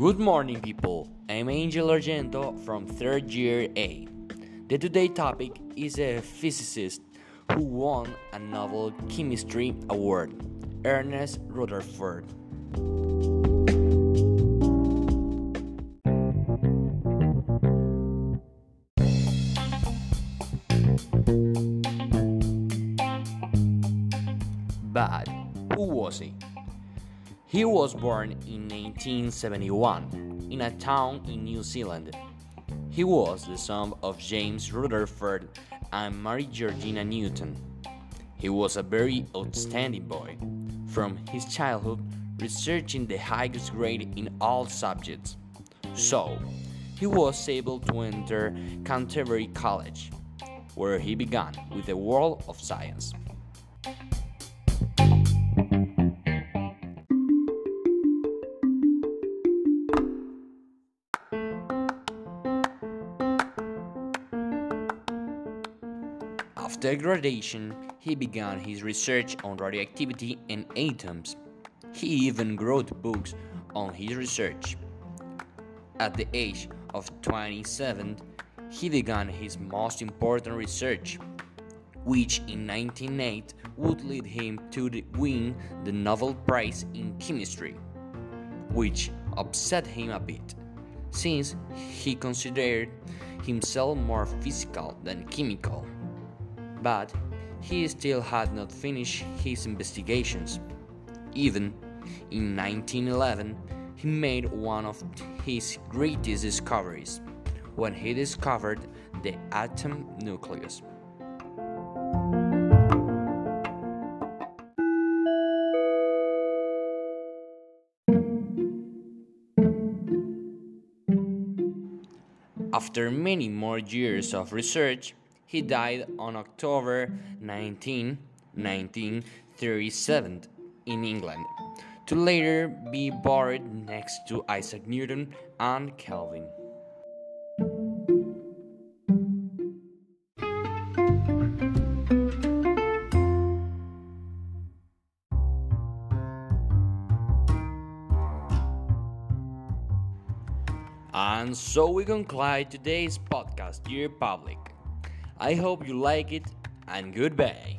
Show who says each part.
Speaker 1: Good morning, people. I'm Angel Argento from third year A. The today topic is a physicist who won a Nobel Chemistry Award, Ernest Rutherford. But who was he? He was born in 1971 in a town in New Zealand. He was the son of James Rutherford and Mary Georgina Newton. He was a very outstanding boy. From his childhood, researching the highest grade in all subjects. So, he was able to enter Canterbury College, where he began with the world of science. After graduation, he began his research on radioactivity and atoms. He even wrote books on his research. At the age of 27, he began his most important research, which in 1908 would lead him to win the Nobel Prize in Chemistry, which upset him a bit, since he considered himself more physical than chemical but he still had not finished his investigations. Even in 1911, he made one of his greatest discoveries when he discovered the atom nucleus. After many more years of research, he died on October 19, 1937, in England, to later be buried next to Isaac Newton and Kelvin. And so we conclude today's podcast, dear public. I hope you like it and goodbye.